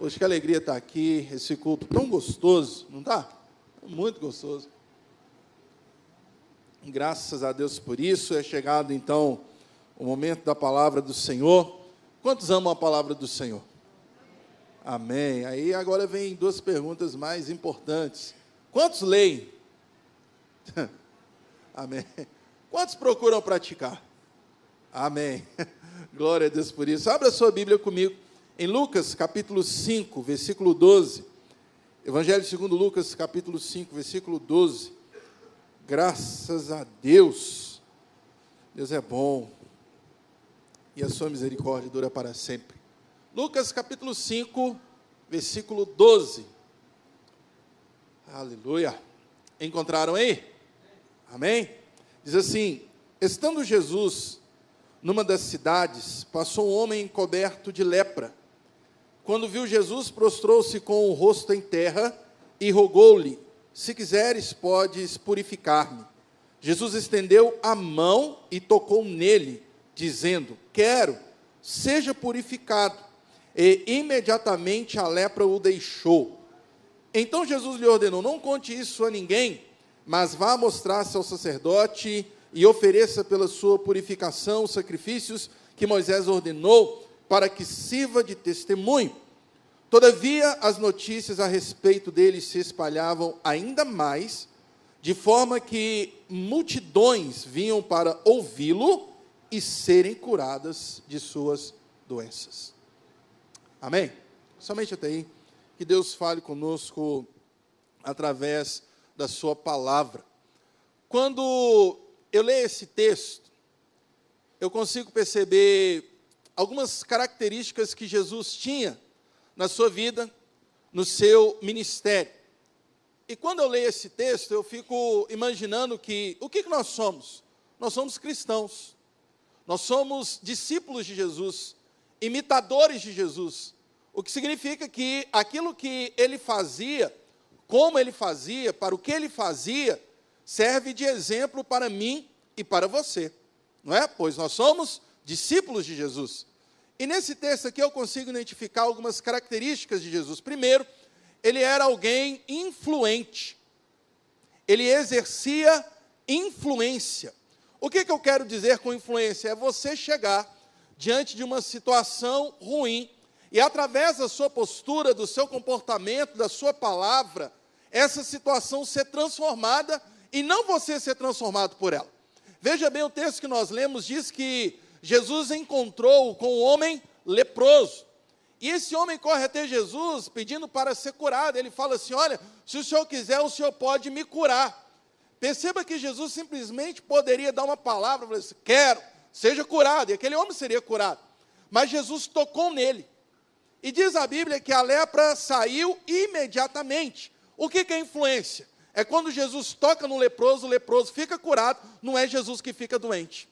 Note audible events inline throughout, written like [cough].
Poxa, que alegria estar aqui, esse culto tão gostoso, não está? Muito gostoso. Graças a Deus por isso. É chegado então o momento da palavra do Senhor. Quantos amam a palavra do Senhor? Amém. Aí agora vem duas perguntas mais importantes. Quantos leem? [laughs] Amém. Quantos procuram praticar? Amém. [laughs] Glória a Deus por isso. Abra sua Bíblia comigo em Lucas capítulo 5, versículo 12. Evangelho segundo Lucas, capítulo 5, versículo 12. Graças a Deus. Deus é bom. E a sua misericórdia dura para sempre. Lucas capítulo 5, versículo 12. Aleluia. Encontraram aí? Amém? Diz assim: Estando Jesus numa das cidades, passou um homem coberto de lepra quando viu Jesus, prostrou-se com o rosto em terra e rogou-lhe: Se quiseres, podes purificar-me. Jesus estendeu a mão e tocou nele, dizendo: Quero, seja purificado. E imediatamente a lepra o deixou. Então Jesus lhe ordenou: Não conte isso a ninguém, mas vá mostrar-se ao sacerdote e ofereça pela sua purificação os sacrifícios que Moisés ordenou para que sirva de testemunho. Todavia, as notícias a respeito dele se espalhavam ainda mais, de forma que multidões vinham para ouvi-lo e serem curadas de suas doenças. Amém? Somente até aí. Que Deus fale conosco através da Sua palavra. Quando eu leio esse texto, eu consigo perceber algumas características que Jesus tinha na sua vida, no seu ministério. E quando eu leio esse texto, eu fico imaginando que o que, nós somos? Nós somos cristãos, nós somos discípulos de Jesus, imitadores de Jesus, o que significa que aquilo que ele fazia, como ele fazia, para o que ele fazia, serve de exemplo para mim e para você, não é? Pois nós somos discípulos de Jesus. E nesse texto aqui eu consigo identificar algumas características de Jesus. Primeiro, ele era alguém influente. Ele exercia influência. O que, que eu quero dizer com influência? É você chegar diante de uma situação ruim e, através da sua postura, do seu comportamento, da sua palavra, essa situação ser transformada e não você ser transformado por ela. Veja bem, o texto que nós lemos diz que Jesus encontrou com um homem leproso. E esse homem corre até Jesus pedindo para ser curado. Ele fala assim: Olha, se o senhor quiser, o senhor pode me curar. Perceba que Jesus simplesmente poderia dar uma palavra, falar assim, quero, seja curado, e aquele homem seria curado. Mas Jesus tocou nele. E diz a Bíblia que a lepra saiu imediatamente. O que, que é influência? É quando Jesus toca no leproso, o leproso fica curado, não é Jesus que fica doente.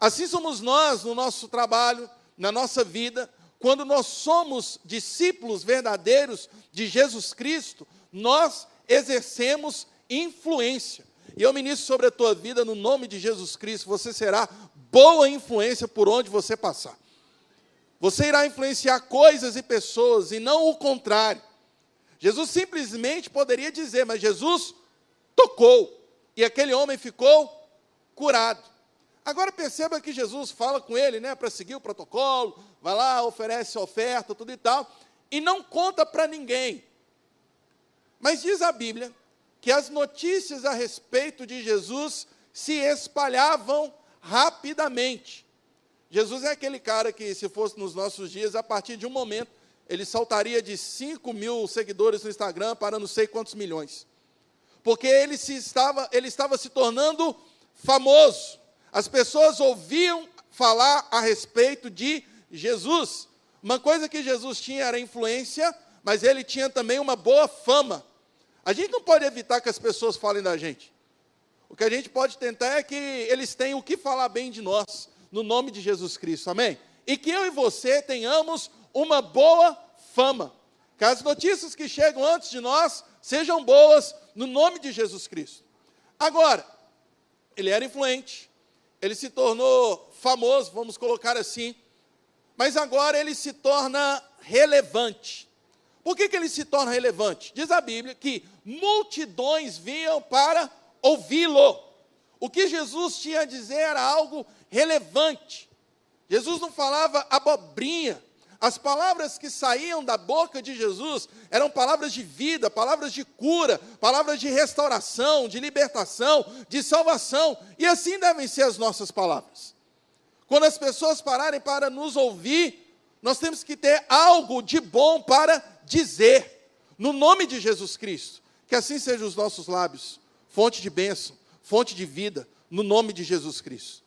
Assim somos nós no nosso trabalho, na nossa vida, quando nós somos discípulos verdadeiros de Jesus Cristo, nós exercemos influência. E eu ministro sobre a tua vida no nome de Jesus Cristo, você será boa influência por onde você passar. Você irá influenciar coisas e pessoas e não o contrário. Jesus simplesmente poderia dizer, mas Jesus tocou e aquele homem ficou curado. Agora perceba que Jesus fala com ele, né, para seguir o protocolo, vai lá, oferece oferta, tudo e tal, e não conta para ninguém. Mas diz a Bíblia que as notícias a respeito de Jesus se espalhavam rapidamente. Jesus é aquele cara que, se fosse nos nossos dias, a partir de um momento, ele saltaria de 5 mil seguidores no Instagram para não sei quantos milhões. Porque ele, se estava, ele estava se tornando famoso. As pessoas ouviam falar a respeito de Jesus. Uma coisa que Jesus tinha era influência, mas ele tinha também uma boa fama. A gente não pode evitar que as pessoas falem da gente. O que a gente pode tentar é que eles tenham o que falar bem de nós, no nome de Jesus Cristo, amém? E que eu e você tenhamos uma boa fama. Que as notícias que chegam antes de nós sejam boas, no nome de Jesus Cristo. Agora, ele era influente, ele se tornou famoso, vamos colocar assim, mas agora ele se torna relevante. Por que, que ele se torna relevante? Diz a Bíblia que multidões vinham para ouvi-lo. O que Jesus tinha a dizer era algo relevante. Jesus não falava abobrinha. As palavras que saíam da boca de Jesus eram palavras de vida, palavras de cura, palavras de restauração, de libertação, de salvação. E assim devem ser as nossas palavras. Quando as pessoas pararem para nos ouvir, nós temos que ter algo de bom para dizer, no nome de Jesus Cristo. Que assim sejam os nossos lábios, fonte de bênção, fonte de vida, no nome de Jesus Cristo.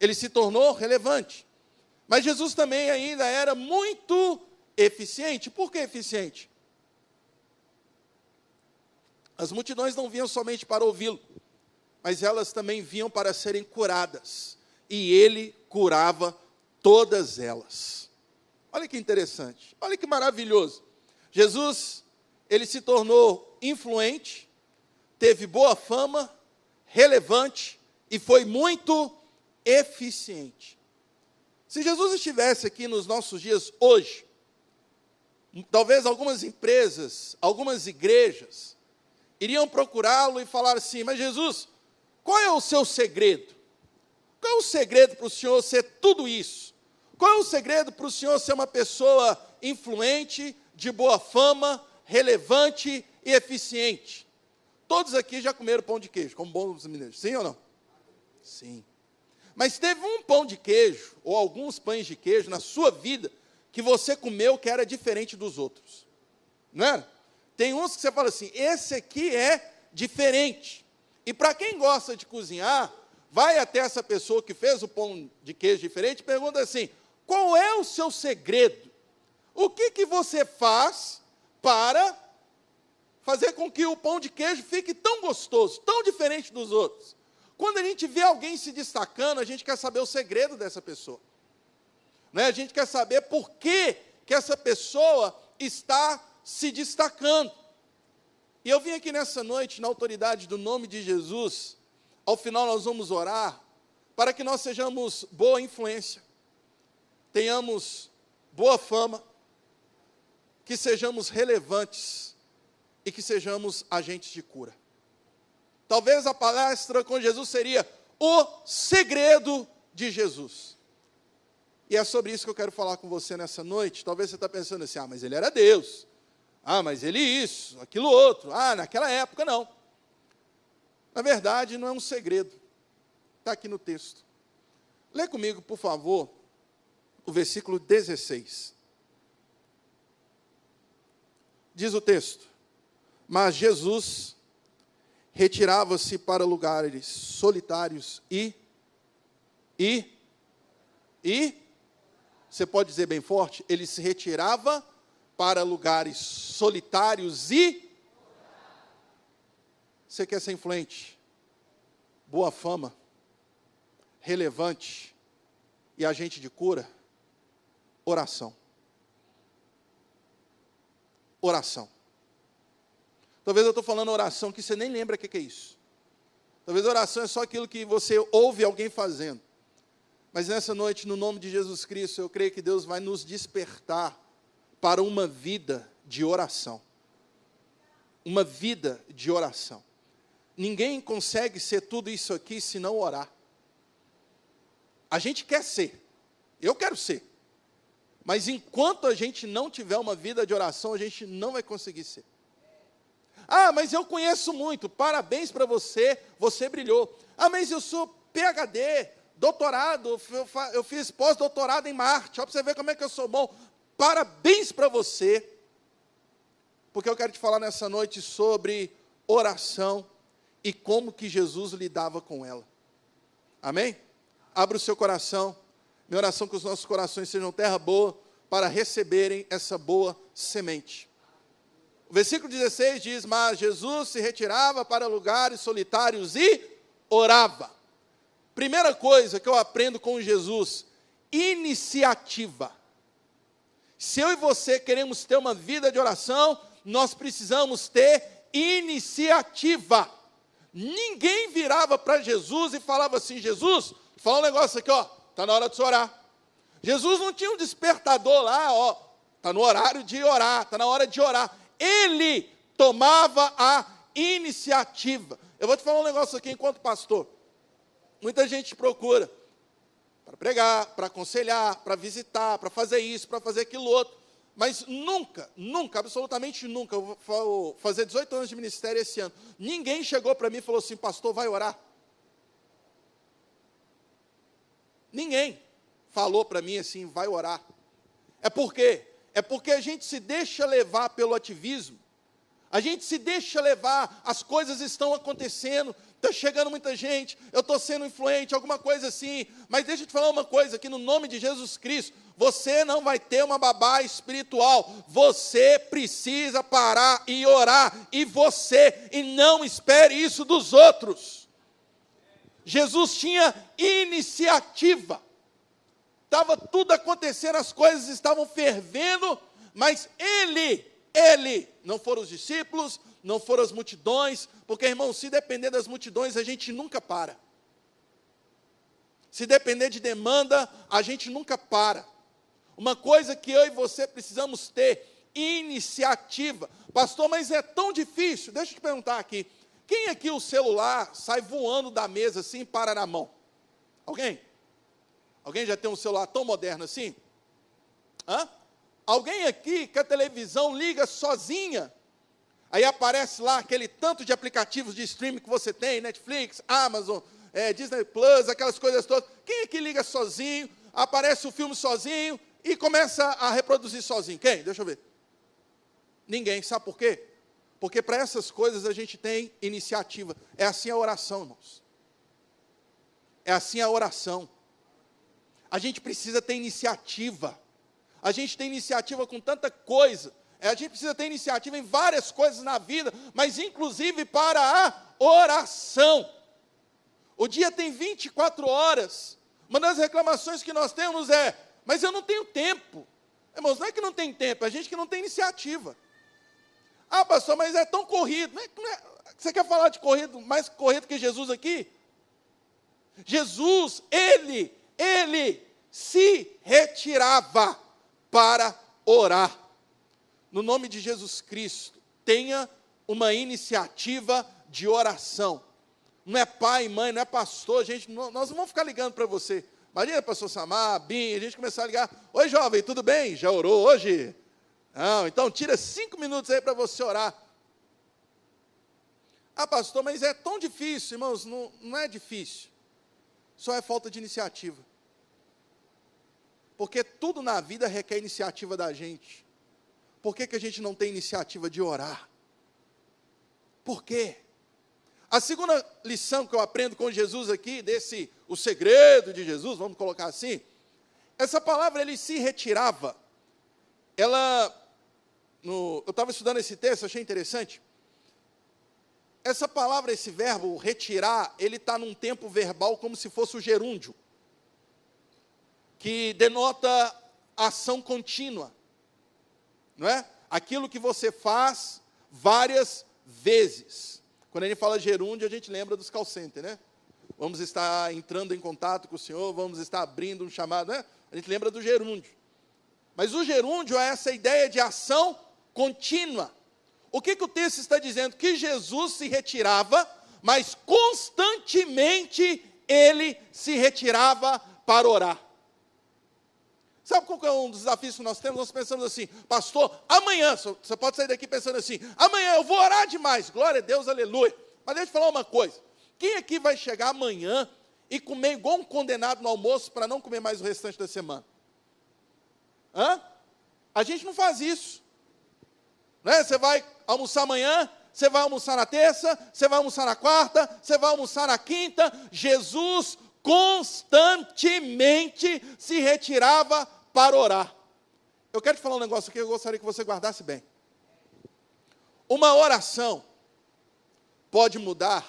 Ele se tornou relevante. Mas Jesus também ainda era muito eficiente. Por que eficiente? As multidões não vinham somente para ouvi-lo, mas elas também vinham para serem curadas. E ele curava todas elas. Olha que interessante, olha que maravilhoso. Jesus, ele se tornou influente, teve boa fama, relevante e foi muito eficiente. Se Jesus estivesse aqui nos nossos dias hoje, talvez algumas empresas, algumas igrejas, iriam procurá-lo e falar assim: Mas Jesus, qual é o seu segredo? Qual é o segredo para o senhor ser tudo isso? Qual é o segredo para o senhor ser uma pessoa influente, de boa fama, relevante e eficiente? Todos aqui já comeram pão de queijo, como bons mineiros, sim ou não? Sim. Mas teve um pão de queijo, ou alguns pães de queijo na sua vida, que você comeu que era diferente dos outros. Não é? Tem uns que você fala assim: esse aqui é diferente. E para quem gosta de cozinhar, vai até essa pessoa que fez o pão de queijo diferente e pergunta assim: qual é o seu segredo? O que, que você faz para fazer com que o pão de queijo fique tão gostoso, tão diferente dos outros? Quando a gente vê alguém se destacando, a gente quer saber o segredo dessa pessoa. Né? A gente quer saber por que, que essa pessoa está se destacando. E eu vim aqui nessa noite, na autoridade do nome de Jesus, ao final nós vamos orar, para que nós sejamos boa influência, tenhamos boa fama, que sejamos relevantes e que sejamos agentes de cura. Talvez a palestra com Jesus seria o segredo de Jesus. E é sobre isso que eu quero falar com você nessa noite. Talvez você está pensando assim: ah, mas ele era Deus. Ah, mas ele isso, aquilo outro. Ah, naquela época não. Na verdade, não é um segredo. Está aqui no texto. Lê comigo, por favor, o versículo 16. Diz o texto: Mas Jesus retirava-se para lugares solitários e e e você pode dizer bem forte, ele se retirava para lugares solitários e você quer ser influente, boa fama, relevante e agente de cura? Oração. Oração. Talvez eu estou falando oração que você nem lembra o que, que é isso. Talvez oração é só aquilo que você ouve alguém fazendo. Mas nessa noite, no nome de Jesus Cristo, eu creio que Deus vai nos despertar para uma vida de oração. Uma vida de oração. Ninguém consegue ser tudo isso aqui se não orar. A gente quer ser. Eu quero ser. Mas enquanto a gente não tiver uma vida de oração, a gente não vai conseguir ser. Ah, mas eu conheço muito. Parabéns para você, você brilhou. Ah, mas eu sou PhD, doutorado, eu fiz pós-doutorado em Marte. Olha para você ver como é que eu sou bom. Parabéns para você. Porque eu quero te falar nessa noite sobre oração e como que Jesus lidava com ela. Amém? Abra o seu coração. Minha oração é que os nossos corações sejam terra boa para receberem essa boa semente. O versículo 16 diz: Mas Jesus se retirava para lugares solitários e orava. Primeira coisa que eu aprendo com Jesus: iniciativa. Se eu e você queremos ter uma vida de oração, nós precisamos ter iniciativa. Ninguém virava para Jesus e falava assim: Jesus, fala um negócio aqui, ó, está na hora de orar. Jesus não tinha um despertador lá, ó, Está no horário de orar, está na hora de orar. Ele tomava a iniciativa. Eu vou te falar um negócio aqui enquanto pastor. Muita gente procura para pregar, para aconselhar, para visitar, para fazer isso, para fazer aquilo outro. Mas nunca, nunca, absolutamente nunca, eu vou fazer 18 anos de ministério esse ano. Ninguém chegou para mim e falou assim: Pastor, vai orar. Ninguém falou para mim assim: vai orar. É por quê? É porque a gente se deixa levar pelo ativismo, a gente se deixa levar, as coisas estão acontecendo, está chegando muita gente, eu estou sendo influente, alguma coisa assim. Mas deixa eu te falar uma coisa: que no nome de Jesus Cristo, você não vai ter uma babá espiritual, você precisa parar e orar, e você, e não espere isso dos outros. Jesus tinha iniciativa, estava tudo acontecendo, as coisas estavam fervendo, mas ele, ele, não foram os discípulos, não foram as multidões, porque irmão, se depender das multidões, a gente nunca para. Se depender de demanda, a gente nunca para. Uma coisa que eu e você precisamos ter, iniciativa. Pastor, mas é tão difícil. Deixa eu te perguntar aqui. Quem aqui o celular sai voando da mesa assim e para na mão? Alguém? Alguém já tem um celular tão moderno assim? Hã? Alguém aqui que a televisão liga sozinha? Aí aparece lá aquele tanto de aplicativos de streaming que você tem, Netflix, Amazon, é, Disney Plus, aquelas coisas todas. Quem aqui liga sozinho, aparece o filme sozinho e começa a reproduzir sozinho? Quem? Deixa eu ver. Ninguém. Sabe por quê? Porque para essas coisas a gente tem iniciativa. É assim a oração, irmãos. É assim a oração. A gente precisa ter iniciativa. A gente tem iniciativa com tanta coisa. É, a gente precisa ter iniciativa em várias coisas na vida, mas inclusive para a oração. O dia tem 24 horas. Uma das reclamações que nós temos é: mas eu não tenho tempo. Irmãos, não é que não tem tempo, é a gente que não tem iniciativa. Ah, pastor, mas é tão corrido. É, é, você quer falar de corrido, mais corrido que Jesus aqui? Jesus, ele, ele se retirava para orar. No nome de Jesus Cristo, tenha uma iniciativa de oração. Não é pai, mãe, não é pastor, gente, nós não vamos ficar ligando para você. Imagina, pastor Samar, Bim, a gente começar a ligar. Oi, jovem, tudo bem? Já orou hoje? Não, então tira cinco minutos aí para você orar. Ah, pastor, mas é tão difícil, irmãos. Não, não é difícil. Só é falta de iniciativa. Porque tudo na vida requer iniciativa da gente. Por que, que a gente não tem iniciativa de orar? Por quê? A segunda lição que eu aprendo com Jesus aqui, desse, o segredo de Jesus, vamos colocar assim, essa palavra ele se retirava, ela no, eu estava estudando esse texto, achei interessante. Essa palavra, esse verbo, retirar, ele está num tempo verbal como se fosse o gerúndio, que denota ação contínua, não é? Aquilo que você faz várias vezes. Quando gente fala gerúndio, a gente lembra dos call center, né? Vamos estar entrando em contato com o Senhor, vamos estar abrindo um chamado, né? A gente lembra do gerúndio. Mas o gerúndio é essa ideia de ação contínua. O que, que o texto está dizendo? Que Jesus se retirava, mas constantemente ele se retirava para orar. Sabe qual é um dos desafios que nós temos? Nós pensamos assim, pastor, amanhã, você pode sair daqui pensando assim, amanhã eu vou orar demais, glória a Deus, aleluia. Mas deixa eu falar uma coisa: quem aqui vai chegar amanhã e comer igual um condenado no almoço para não comer mais o restante da semana? Hã? A gente não faz isso. Né? Você vai almoçar amanhã, você vai almoçar na terça, você vai almoçar na quarta, você vai almoçar na quinta. Jesus constantemente se retirava para orar. Eu quero te falar um negócio aqui eu gostaria que você guardasse bem. Uma oração pode mudar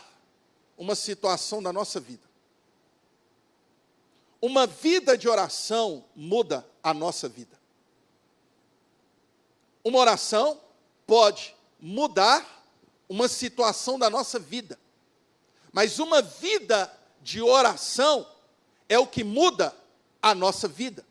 uma situação da nossa vida. Uma vida de oração muda a nossa vida. Uma oração pode mudar uma situação da nossa vida, mas uma vida de oração é o que muda a nossa vida.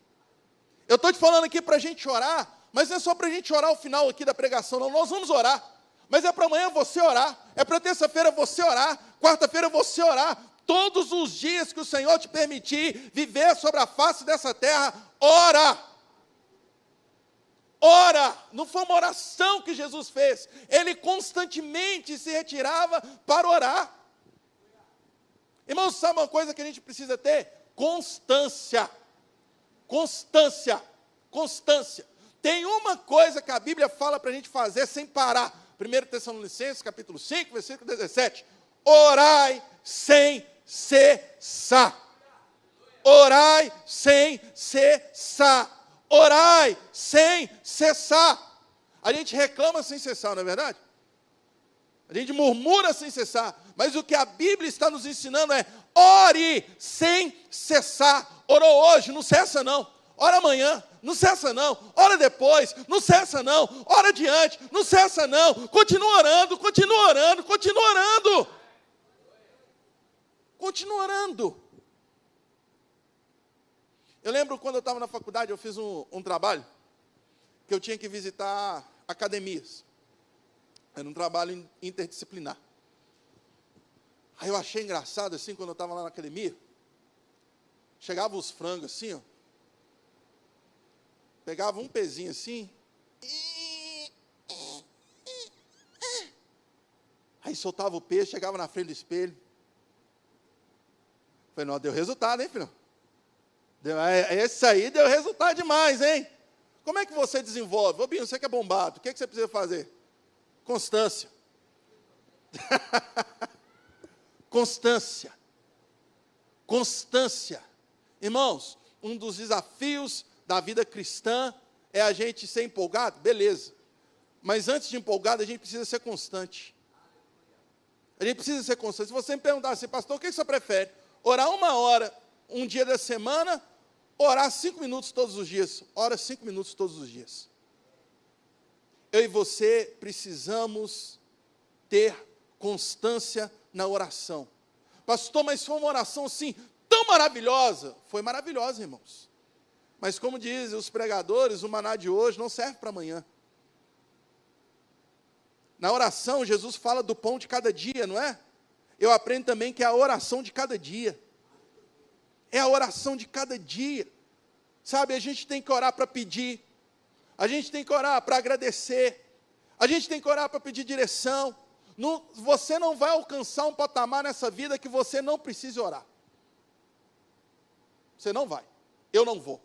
Eu estou te falando aqui para a gente orar, Mas não é só para a gente orar o final aqui da pregação, não. Nós vamos orar. Mas é para amanhã você orar. É para terça-feira você orar. Quarta-feira você orar. Todos os dias que o Senhor te permitir viver sobre a face dessa terra, ora. Ora, não foi uma oração que Jesus fez, ele constantemente se retirava para orar. Irmãos, sabe uma coisa que a gente precisa ter? Constância. Constância. Constância. Tem uma coisa que a Bíblia fala para a gente fazer sem parar. 1 Tessalonicenses, capítulo 5, versículo 17. Orai sem cessar. Orai sem cessar. Orai sem cessar. A gente reclama sem cessar, não é verdade? A gente murmura sem cessar. Mas o que a Bíblia está nos ensinando é: ore sem cessar. Orou hoje, não cessa não. Ora amanhã, não cessa não. Ora depois, não cessa não. Ora adiante, não cessa não. Continua orando, continua orando, continua orando. Continua orando. Eu lembro quando eu estava na faculdade, eu fiz um, um trabalho que eu tinha que visitar academias. Era um trabalho interdisciplinar. Aí eu achei engraçado assim, quando eu estava lá na academia, chegava os frangos assim, ó, pegava um pezinho assim, aí soltava o peso, chegava na frente do espelho. Falei, não, deu resultado, hein, filho? Deu, é, é, esse aí deu resultado demais, hein? Como é que você desenvolve? Ô, Binho, você que é bombado, o que, é que você precisa fazer? Constância. [laughs] Constância. Constância. Irmãos, um dos desafios da vida cristã é a gente ser empolgado, beleza. Mas antes de empolgado, a gente precisa ser constante. A gente precisa ser constante. Se você me perguntar assim, pastor, o que você prefere? Orar uma hora, um dia da semana, orar cinco minutos todos os dias. Ora cinco minutos todos os dias. Eu e você precisamos ter constância na oração. Pastor, mas foi uma oração assim, tão maravilhosa. Foi maravilhosa, irmãos. Mas como dizem os pregadores, o maná de hoje não serve para amanhã. Na oração, Jesus fala do pão de cada dia, não é? Eu aprendo também que é a oração de cada dia. É a oração de cada dia. Sabe, a gente tem que orar para pedir. A gente tem que orar para agradecer. A gente tem que orar para pedir direção. Você não vai alcançar um patamar nessa vida que você não precise orar. Você não vai. Eu não vou.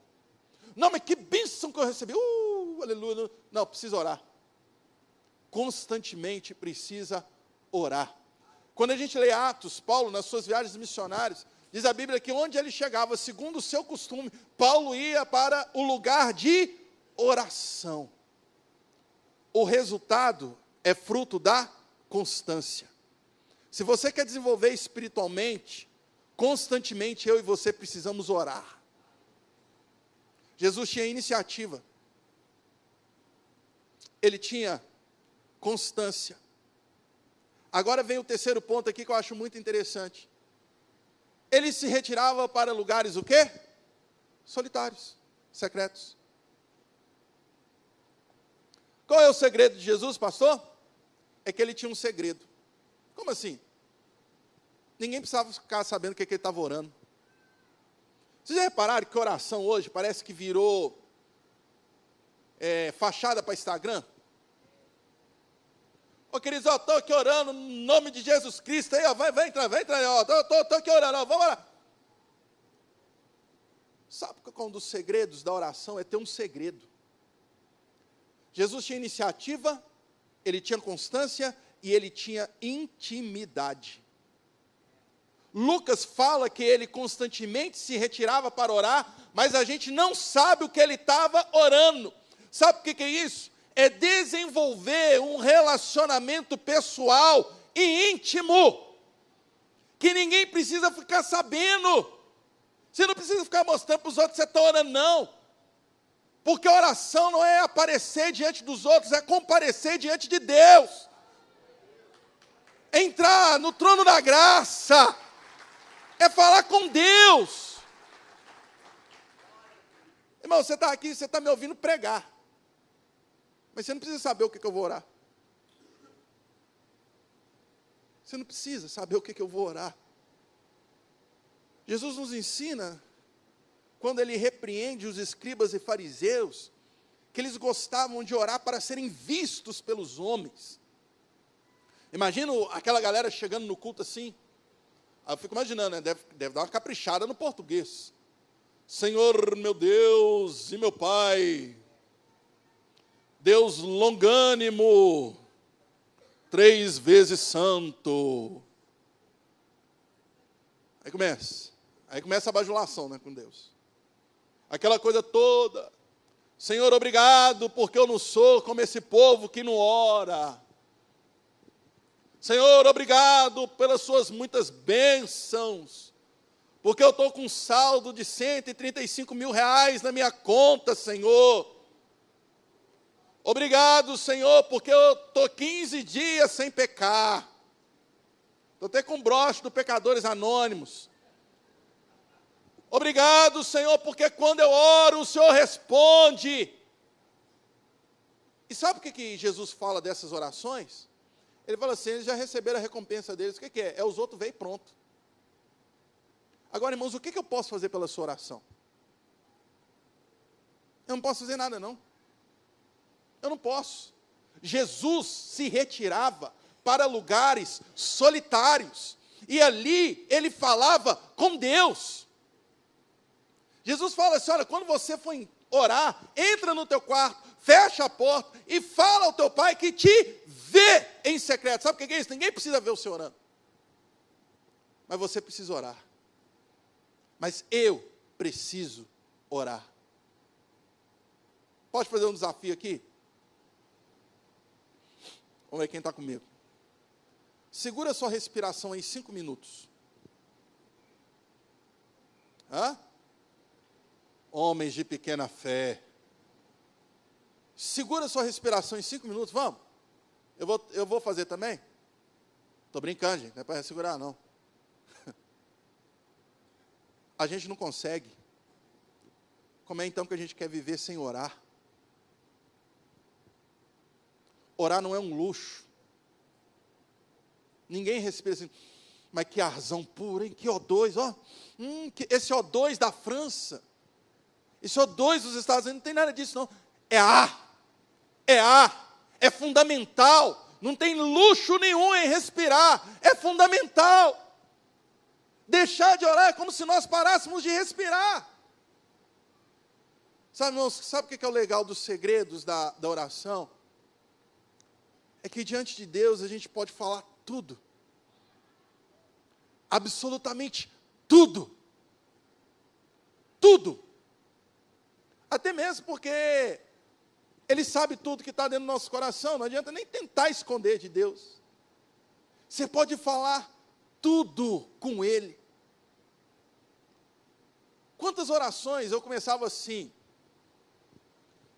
Não, mas que bênção que eu recebi. Uh, aleluia. Não, precisa orar. Constantemente precisa orar. Quando a gente lê Atos, Paulo, nas suas viagens missionárias, diz a Bíblia que onde ele chegava, segundo o seu costume, Paulo ia para o lugar de oração. O resultado é fruto da constância. Se você quer desenvolver espiritualmente, constantemente eu e você precisamos orar. Jesus tinha iniciativa. Ele tinha constância. Agora vem o terceiro ponto aqui que eu acho muito interessante. Ele se retirava para lugares o quê? Solitários, secretos. Qual é o segredo de Jesus, pastor? É que ele tinha um segredo. Como assim? Ninguém precisava ficar sabendo o que, é que ele estava orando. Vocês já repararam que oração hoje parece que virou é, fachada para Instagram? Ô queridos, eu estou aqui orando no nome de Jesus Cristo aí, ó, vai, vai entrar, vai entrar, ó, estou aqui orando, ó, vamos lá. Sabe qual um dos segredos da oração? É ter um segredo. Jesus tinha iniciativa, ele tinha constância e ele tinha intimidade. Lucas fala que ele constantemente se retirava para orar, mas a gente não sabe o que ele estava orando. Sabe o que, que é isso? É desenvolver um relacionamento pessoal e íntimo, que ninguém precisa ficar sabendo. Você não precisa ficar mostrando para os outros que você está orando, não. Porque oração não é aparecer diante dos outros, é comparecer diante de Deus. Entrar no trono da graça. É falar com Deus. Irmão, você está aqui, você está me ouvindo pregar. Mas você não precisa saber o que, que eu vou orar. Você não precisa saber o que, que eu vou orar. Jesus nos ensina, quando ele repreende os escribas e fariseus, que eles gostavam de orar para serem vistos pelos homens. Imagino aquela galera chegando no culto assim. eu fico imaginando, né? deve, deve dar uma caprichada no português. Senhor meu Deus e meu Pai, Deus longânimo, três vezes santo. Aí começa, aí começa a bajulação né, com Deus. Aquela coisa toda. Senhor, obrigado, porque eu não sou como esse povo que não ora. Senhor, obrigado pelas suas muitas bênçãos, porque eu estou com um saldo de 135 mil reais na minha conta, Senhor. Obrigado, Senhor, porque eu estou 15 dias sem pecar. Estou até com broche do Pecadores Anônimos. Obrigado, Senhor, porque quando eu oro, o Senhor responde. E sabe o que, que Jesus fala dessas orações? Ele fala assim: eles já receberam a recompensa deles. O que, que é? É os outros veio pronto. Agora, irmãos, o que, que eu posso fazer pela sua oração? Eu não posso fazer nada, não. Eu não posso. Jesus se retirava para lugares solitários. E ali ele falava com Deus. Jesus fala assim: olha, quando você for orar, entra no teu quarto, fecha a porta e fala ao teu pai que te vê em secreto. Sabe o que é isso? Ninguém precisa ver o Senhor orando. Mas você precisa orar. Mas eu preciso orar. Pode fazer um desafio aqui? Vamos ver quem está comigo. Segura sua respiração em cinco minutos. Hã? Homens de pequena fé. Segura sua respiração em cinco minutos, vamos. Eu vou, eu vou fazer também? Estou brincando, gente, não é para segurar, não. [laughs] A gente não consegue. Como é então que a gente quer viver sem orar? Orar não é um luxo. Ninguém respira assim, mas que arzão puro, hein? Que O2, ó. Hum, que, esse O2 da França, esse O2 dos Estados Unidos, não tem nada disso, não. É ar. É ar é fundamental. Não tem luxo nenhum em respirar, é fundamental. Deixar de orar é como se nós parássemos de respirar. Sabe, irmãos, sabe o que é o legal dos segredos da, da oração? É que diante de Deus a gente pode falar tudo. Absolutamente tudo. Tudo. Até mesmo porque ele sabe tudo que está dentro do nosso coração, não adianta nem tentar esconder de Deus. Você pode falar tudo com Ele. Quantas orações eu começava assim?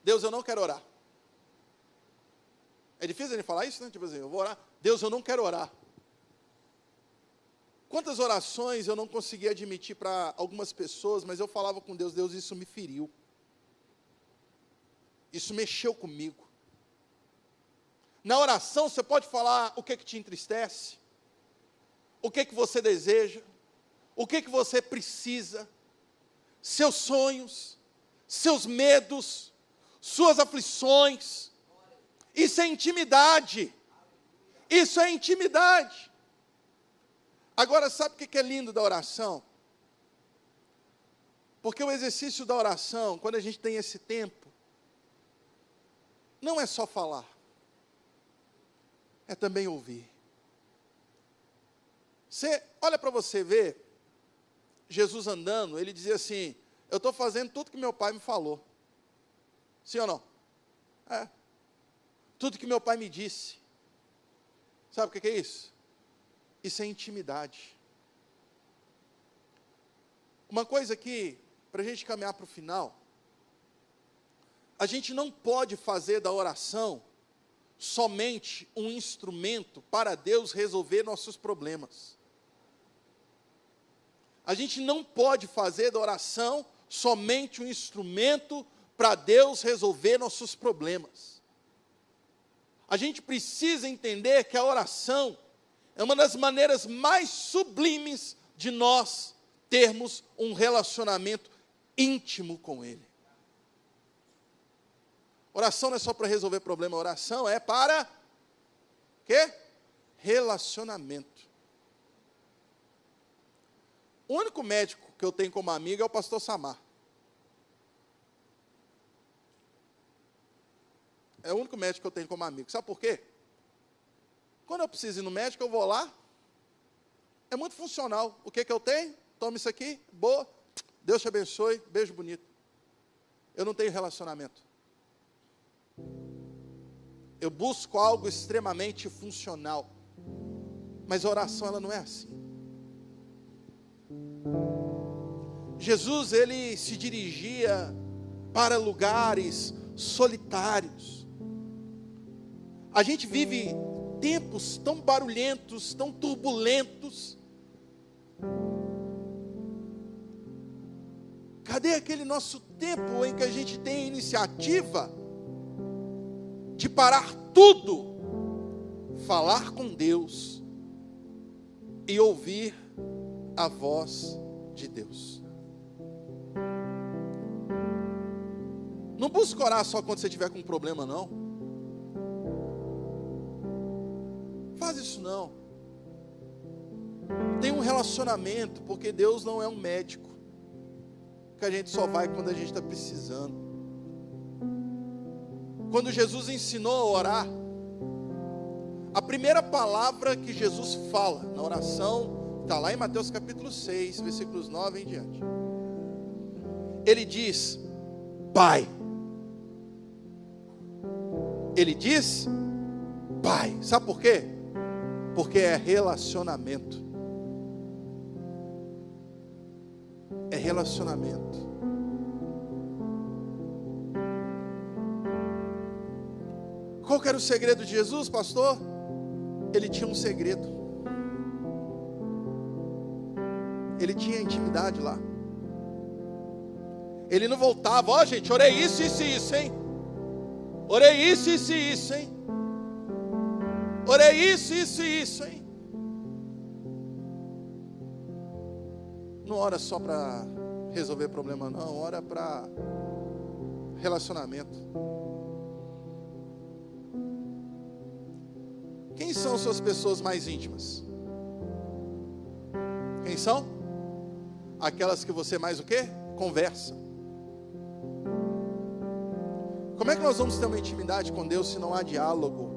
Deus, eu não quero orar. É difícil ele falar isso, né? Tipo assim, eu vou orar. Deus, eu não quero orar. Quantas orações eu não conseguia admitir para algumas pessoas, mas eu falava com Deus, Deus, isso me feriu. Isso mexeu comigo. Na oração você pode falar o que, que te entristece, o que, que você deseja, o que, que você precisa, seus sonhos, seus medos, suas aflições. Isso é intimidade. Isso é intimidade. Agora, sabe o que é lindo da oração? Porque o exercício da oração, quando a gente tem esse tempo, não é só falar, é também ouvir. Você olha para você ver, Jesus andando, ele dizia assim: Eu estou fazendo tudo que meu pai me falou. Sim ou não? É. Tudo que meu pai me disse. Sabe o que é isso? Isso é intimidade. Uma coisa que, para a gente caminhar para o final, a gente não pode fazer da oração somente um instrumento para Deus resolver nossos problemas. A gente não pode fazer da oração somente um instrumento para Deus resolver nossos problemas. a gente precisa entender que a oração é uma das maneiras mais sublimes de nós termos um relacionamento íntimo com Ele. Oração não é só para resolver problema, oração é para quê? Relacionamento. O único médico que eu tenho como amigo é o pastor Samar. É o único médico que eu tenho como amigo. Sabe por quê? Quando eu preciso ir no médico, eu vou lá. É muito funcional. O que, que eu tenho? Toma isso aqui, boa. Deus te abençoe, beijo bonito. Eu não tenho relacionamento. Eu busco algo extremamente funcional. Mas a oração ela não é assim. Jesus ele se dirigia para lugares solitários. A gente vive tempos tão barulhentos, tão turbulentos. Cadê aquele nosso tempo em que a gente tem iniciativa de parar tudo, falar com Deus e ouvir a voz de Deus? Não busca orar só quando você tiver com um problema, não. Faz isso não. Tem um relacionamento, porque Deus não é um médico que a gente só vai quando a gente está precisando. Quando Jesus ensinou a orar, a primeira palavra que Jesus fala na oração, está lá em Mateus capítulo 6, versículos 9 em diante. Ele diz: Pai. Ele diz: Pai. Sabe por quê? Porque é relacionamento. é relacionamento. Qual era o segredo de Jesus, pastor? Ele tinha um segredo. Ele tinha intimidade lá. Ele não voltava, ó oh, gente, orei isso, isso e isso, hein? Orei isso, isso e isso, hein? Orei isso, isso e isso, hein? Não ora só para resolver problema, não. Ora para relacionamento. Quem são suas pessoas mais íntimas? Quem são? Aquelas que você mais o quê? Conversa. Como é que nós vamos ter uma intimidade com Deus se não há diálogo?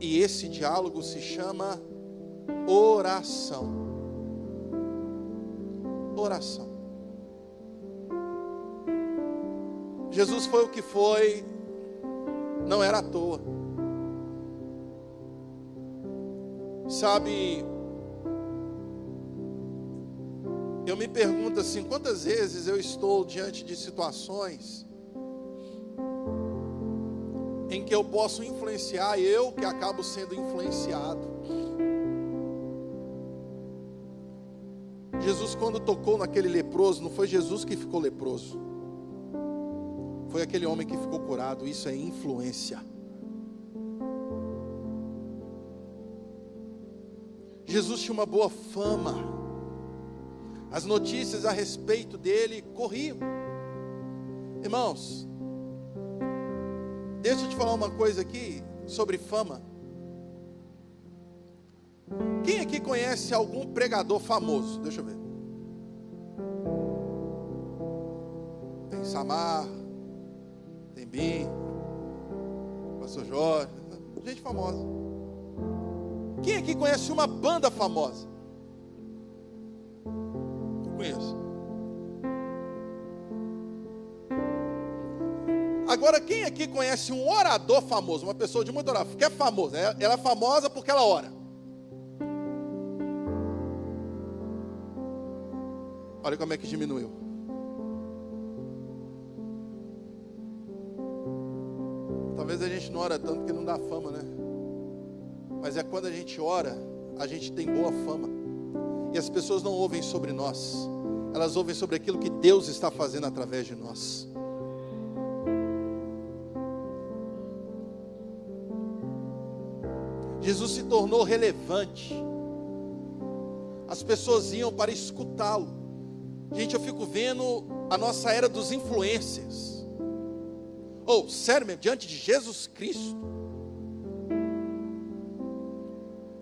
E esse diálogo se chama oração. Oração. Jesus foi o que foi, não era à toa. Sabe, eu me pergunto assim: quantas vezes eu estou diante de situações em que eu posso influenciar, eu que acabo sendo influenciado. Jesus, quando tocou naquele leproso, não foi Jesus que ficou leproso, aquele homem que ficou curado. Isso é influência. Jesus tinha uma boa fama, as notícias a respeito dele corriam. Irmãos, deixa eu te falar uma coisa aqui sobre fama. Quem aqui conhece algum pregador famoso? Deixa eu ver. Tem Samar, Bim, Pastor Jorge, gente famosa. Quem aqui conhece uma banda famosa? Conheço. Agora, quem aqui conhece um orador famoso, uma pessoa de muito oração, que é famosa? Ela é famosa porque ela ora. Olha como é que diminuiu. ora tanto que não dá fama, né? Mas é quando a gente ora, a gente tem boa fama. E as pessoas não ouvem sobre nós, elas ouvem sobre aquilo que Deus está fazendo através de nós. Jesus se tornou relevante. As pessoas iam para escutá-lo. Gente, eu fico vendo a nossa era dos influencers. Ou, oh, sério mesmo, diante de Jesus Cristo.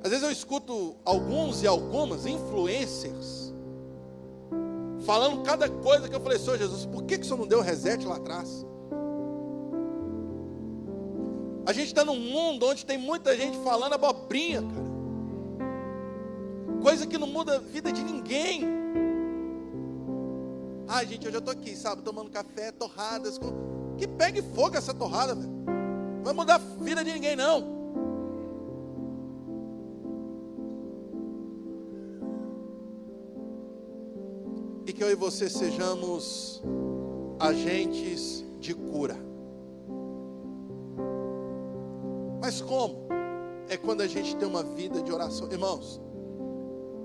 Às vezes eu escuto alguns e algumas influencers falando cada coisa que eu falei, Senhor Jesus, por que, que o Senhor não deu reset lá atrás? A gente está num mundo onde tem muita gente falando abobrinha, cara. Coisa que não muda a vida de ninguém. Ah, gente, eu já estou aqui, sabe, tomando café, torradas. Com... Que pegue fogo essa torrada, velho. Não vai mudar a vida de ninguém, não. E que eu e você sejamos agentes de cura. Mas como? É quando a gente tem uma vida de oração. Irmãos,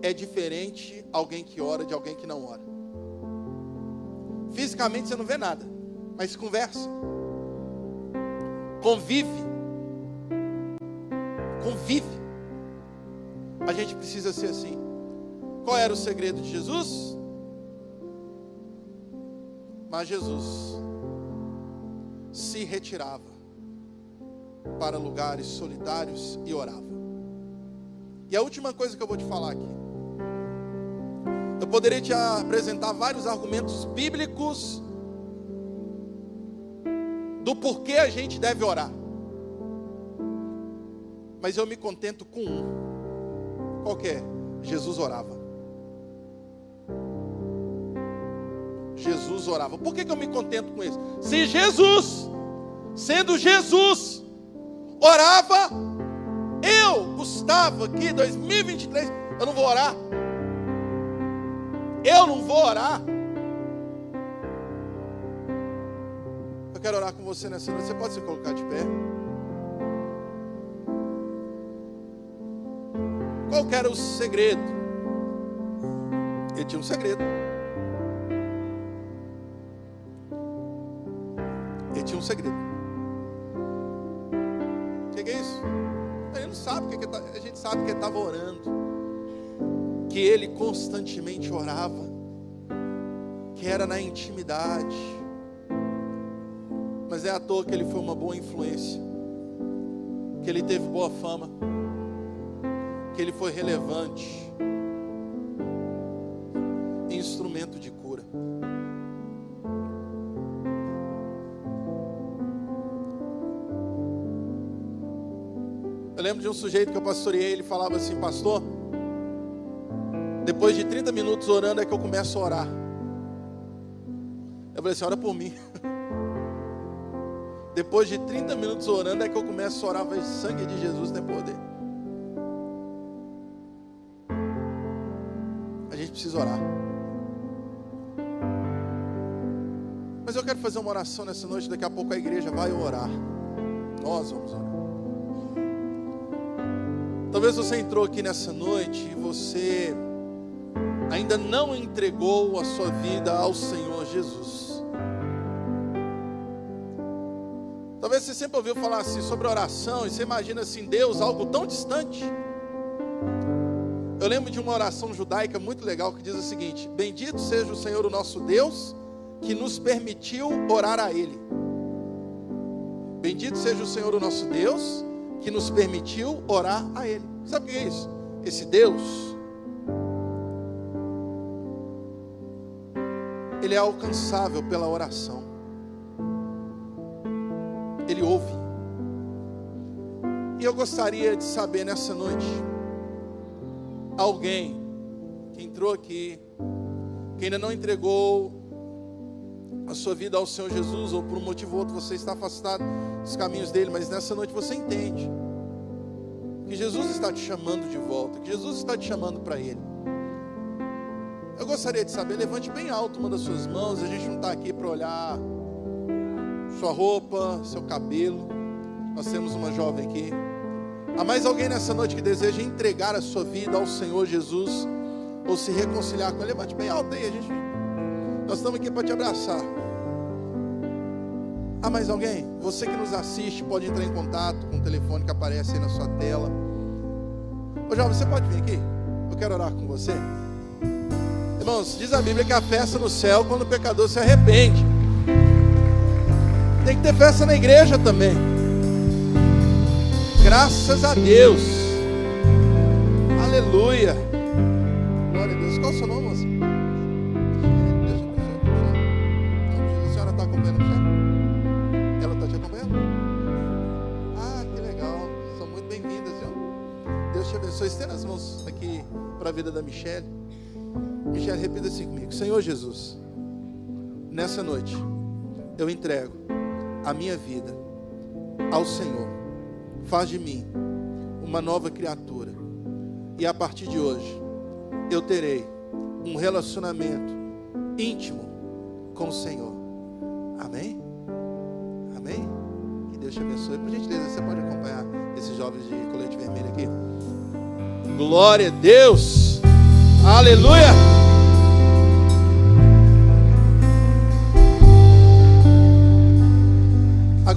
é diferente alguém que ora de alguém que não ora. Fisicamente você não vê nada, mas conversa. Convive. Convive. A gente precisa ser assim. Qual era o segredo de Jesus? Mas Jesus se retirava para lugares solitários e orava. E a última coisa que eu vou te falar aqui. Eu poderia te apresentar vários argumentos bíblicos do porquê a gente deve orar. Mas eu me contento com um. Qual que é? Jesus orava. Jesus orava. Por que, que eu me contento com isso? Se Jesus, sendo Jesus, orava, eu, Gustavo, aqui, 2023, eu não vou orar. Eu não vou orar. Eu quero orar com você nessa noite. Você pode se colocar de pé? Qual era o segredo? Ele tinha um segredo. Ele tinha um segredo. sabe que tá, a gente sabe que ele estava orando, que ele constantemente orava, que era na intimidade. Mas é à toa que ele foi uma boa influência, que ele teve boa fama, que ele foi relevante, instrumento de cura. Eu lembro de um sujeito que eu pastoreei, ele falava assim, pastor, depois de 30 minutos orando é que eu começo a orar. Eu falei assim, ora por mim. [laughs] Depois de 30 minutos orando é que eu começo a orar, vai sangue de Jesus tem poder. A gente precisa orar. Mas eu quero fazer uma oração nessa noite, daqui a pouco a igreja vai orar. Nós vamos orar. Talvez você entrou aqui nessa noite e você ainda não entregou a sua vida ao Senhor Jesus. Talvez você sempre ouviu falar assim sobre oração e você imagina assim Deus algo tão distante. Eu lembro de uma oração judaica muito legal que diz o seguinte: Bendito seja o Senhor o nosso Deus que nos permitiu orar a Ele. Bendito seja o Senhor o nosso Deus que nos permitiu orar a Ele. Sabe o que é isso? Esse Deus, Ele é alcançável pela oração, ouve. E eu gostaria de saber nessa noite, alguém que entrou aqui, que ainda não entregou a sua vida ao Senhor Jesus, ou por um motivo ou outro você está afastado dos caminhos dele, mas nessa noite você entende que Jesus está te chamando de volta, que Jesus está te chamando para Ele. Eu gostaria de saber, levante bem alto uma das suas mãos, a gente não está aqui para olhar sua roupa, seu cabelo. Nós temos uma jovem aqui. Há mais alguém nessa noite que deseja entregar a sua vida ao Senhor Jesus ou se reconciliar com Ele? Levante bem alto aí, a gente. Nós estamos aqui para te abraçar. Há mais alguém? Você que nos assiste pode entrar em contato com o telefone que aparece aí na sua tela. Ô jovem, você pode vir aqui? Eu quero orar com você. Irmãos, diz a Bíblia que a festa no céu quando o pecador se arrepende. Tem que ter festa na igreja também. Graças a Deus. Aleluia. Glória a Deus. Qual é o seu nome, moça? A senhora está acompanhando já? Ela está te acompanhando? Ah, que legal. São muito bem-vindas, viu? Deus te abençoe. Estenda as mãos aqui para a vida da Michelle. Michelle, repita assim comigo. Senhor Jesus, nessa noite, eu entrego a minha vida ao Senhor. Faz de mim uma nova criatura. E a partir de hoje, eu terei um relacionamento íntimo com o Senhor. Amém? Amém? Que Deus te abençoe. Por gentileza, você pode acompanhar esses jovens de colete vermelho aqui. Glória a Deus. Aleluia.